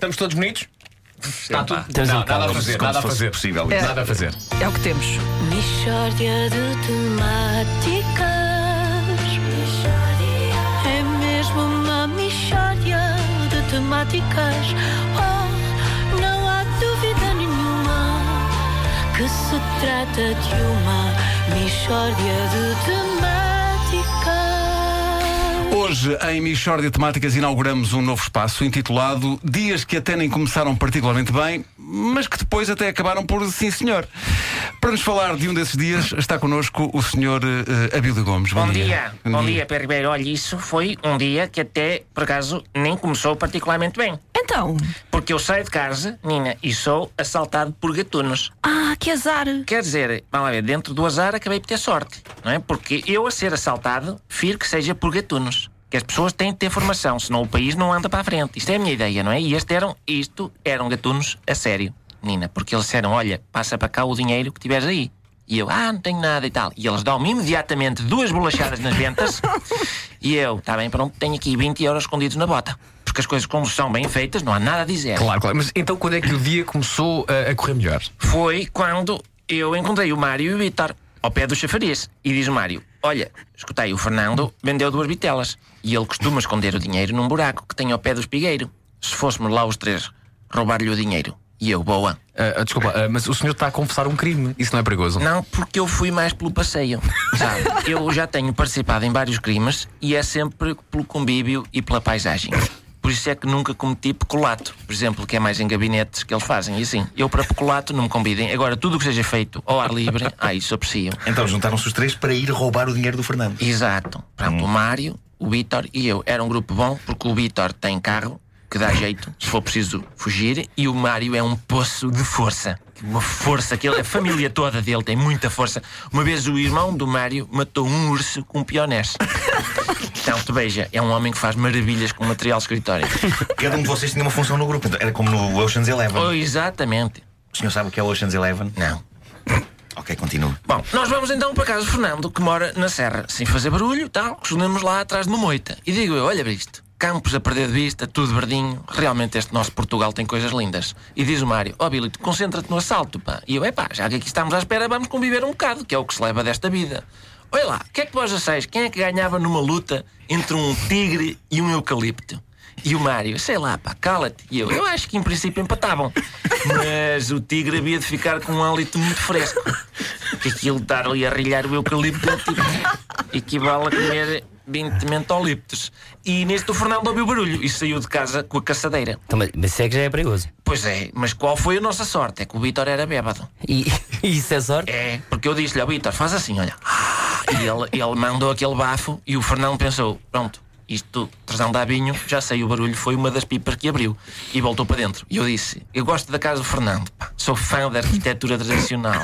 Estamos todos bonitos? Está tudo. Não, um nada a fazer, nada a fazer. possível. É. Nada a fazer. É o que temos. Mishória de temáticas. É mesmo uma mishória de temáticas. Oh, não há dúvida nenhuma que se trata de uma mishória de temáticas. Hoje, em Michórdia Temáticas, inauguramos um novo espaço intitulado Dias que até nem começaram particularmente bem, mas que depois até acabaram por sim senhor. Para nos falar de um desses dias, está connosco o senhor uh, Abílio Gomes. Bom dia, bom dia, Pedro Ribeiro. Olha, isso foi um dia que até, por acaso, nem começou particularmente bem. Então. Porque eu saio de casa, Nina, e sou assaltado por gatunos. Ah, que azar. Quer dizer, vamos lá ver, dentro do azar acabei por ter sorte, não é? Porque eu a ser assaltado, firo que seja por gatunos. Que as pessoas têm de ter formação, senão o país não anda para a frente. Isto é a minha ideia, não é? E este eram, isto eram gatunos a sério, Nina, porque eles disseram: olha, passa para cá o dinheiro que tiveres aí. E eu, ah, não tenho nada e tal. E eles dão-me imediatamente duas bolachadas nas ventas. e eu, está bem, pronto, tenho aqui 20 euros escondidos na bota. Porque as coisas, como são bem feitas, não há nada a dizer. Claro, claro. Mas então quando é que o dia começou a, a correr melhor? Foi quando eu encontrei o Mário e o Vitor ao pé do chafariz. E diz o Mário: Olha, escutei, o Fernando vendeu duas bitelas. E ele costuma esconder o dinheiro num buraco que tem ao pé do espigueiro. Se fôssemos lá os três, roubar-lhe o dinheiro. E eu, boa. Ah, desculpa, ah, mas o senhor está a confessar um crime. Isso não é perigoso? Não, porque eu fui mais pelo passeio. Sabe? Eu já tenho participado em vários crimes e é sempre pelo convívio e pela paisagem. Por isso é que nunca cometi peculato, por exemplo, que é mais em gabinetes que eles fazem. E assim, eu para peculato não me convidem. Agora, tudo o que seja feito ao ar livre, ah, isso aprecio. Então juntaram-se os três para ir roubar o dinheiro do Fernando. Exato. Pronto, o Mário, o Vítor e eu. Era um grupo bom porque o Vítor tem carro que dá jeito se for preciso fugir e o Mário é um poço de força. Uma força que ele, a família toda dele tem muita força. Uma vez o irmão do Mário matou um urso com um pionés. Então, tu veja, é um homem que faz maravilhas com material escritório. Cada um de vocês tinha uma função no grupo. Era como no Ocean's Eleven. Oh, exatamente. O senhor sabe o que é o Ocean's Eleven? Não. Ok, continua. Bom, nós vamos então para casa do Fernando, que mora na Serra, sem fazer barulho tal. Escondemos lá atrás de uma moita. E digo eu: olha para isto. Campos a perder de vista, tudo verdinho. Realmente este nosso Portugal tem coisas lindas. E diz o Mário: Ó oh, Billy, concentra-te no assalto, pá. E eu: é pá, já que aqui estamos à espera, vamos conviver um bocado, que é o que se leva desta vida. Olha lá, o que é que vós achais? Quem é que ganhava numa luta entre um tigre e um eucalipto? E o Mário, sei lá, pá, cala-te. E eu, eu acho que em princípio empatavam. Mas o tigre havia de ficar com um hálito muito fresco. Que aquilo de estar ali a rilhar o eucalipto tipo, equivale a comer 20 mentoliptos. E neste o Fernando ouviu barulho e saiu de casa com a caçadeira. Então, mas mas isso é que já é perigoso. Pois é, mas qual foi a nossa sorte? É que o Vítor era bêbado. E, e isso é sorte? É, porque eu disse-lhe ao Vítor, faz assim, olha. E ele, ele mandou aquele bafo e o Fernando pensou, pronto, isto, trazão da vinho, já sei o barulho, foi uma das pipas que abriu. E voltou para dentro. E eu disse, eu gosto da casa do Fernando, pá, sou fã da arquitetura tradicional.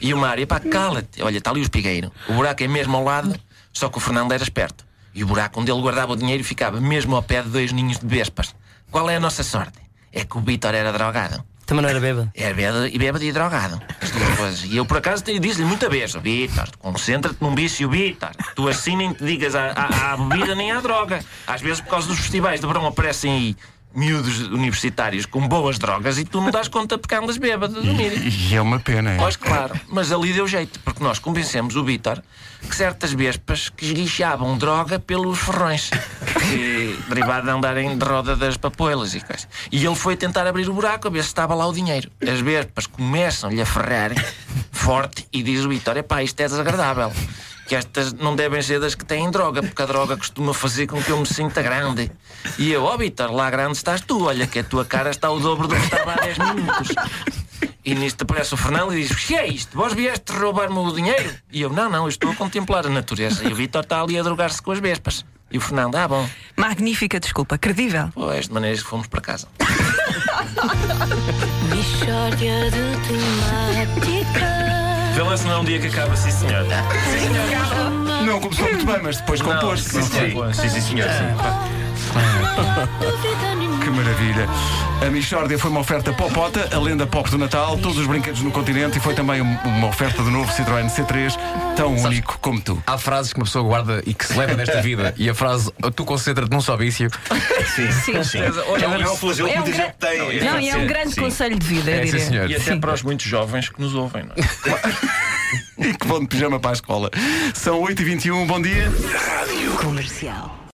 E o Mário, pá, cala-te, olha, está ali o espigueiro. O buraco é mesmo ao lado, só que o Fernando era esperto. E o buraco onde ele guardava o dinheiro ficava mesmo ao pé de dois ninhos de vespas. Qual é a nossa sorte? É que o Vítor era drogado. Também não era bêbado. É bêbado e bêbado e drogado. As duas coisas. E eu, por acaso, disse-lhe muita vez: Vitor, concentra-te num vício, Vitor. Tu assim nem te digas à, à, à bebida nem à droga. Às vezes, por causa dos festivais de verão, aparecem aí miúdos universitários com boas drogas e tu não dás conta porque andas bêbado a dormir. E é uma pena, é? Pois claro, mas ali deu jeito, porque nós convencemos o Vítor que certas vespas que esguichavam droga pelos ferrões, que, derivado de andarem de roda das papoilas e coisas. E ele foi tentar abrir o buraco a ver se estava lá o dinheiro. As vespas começam-lhe a ferrar forte e diz o Vítor: epá, isto é desagradável. Que estas não devem ser das que têm droga, porque a droga costuma fazer com que eu me sinta grande. E eu, ó Vítor, lá grande estás tu, olha que a tua cara está o dobro do que estava há 10 minutos. E nisto aparece o Fernando e diz: O que é isto? Vós vieste roubar-me o dinheiro? E eu: Não, não, eu estou a contemplar a natureza. E o Vitor está ali a drogar-se com as vespas. E o Fernando: Ah, bom, Magnífica desculpa, credível. pois de maneiras que fomos para casa. Mishória de temáticas. Vê lá se não é um dia que acaba, sim senhor. Não começou muito bem, mas depois compôs. Sim, sim, sim, senhor. Nenhuma Que maravilha. A Michórdia foi uma oferta popota, a lenda pop do Natal, todos os brinquedos no continente e foi também um- uma oferta do novo Citroën C3, tão único como tu. Há frases que uma pessoa guarda e que se leva nesta vida. E a frase, tu concentra-te num só vício. Sim, sim. sim. Olha, É um- é um flagelo que É um muita gente gran- tem. Não, e é um Sim, grande sim. conselho de vida, eu É, sim, diria. senhor. E até para os muito jovens que nos ouvem, não é? E que vão de pijama para a escola. São 8h21, bom dia. Comercial.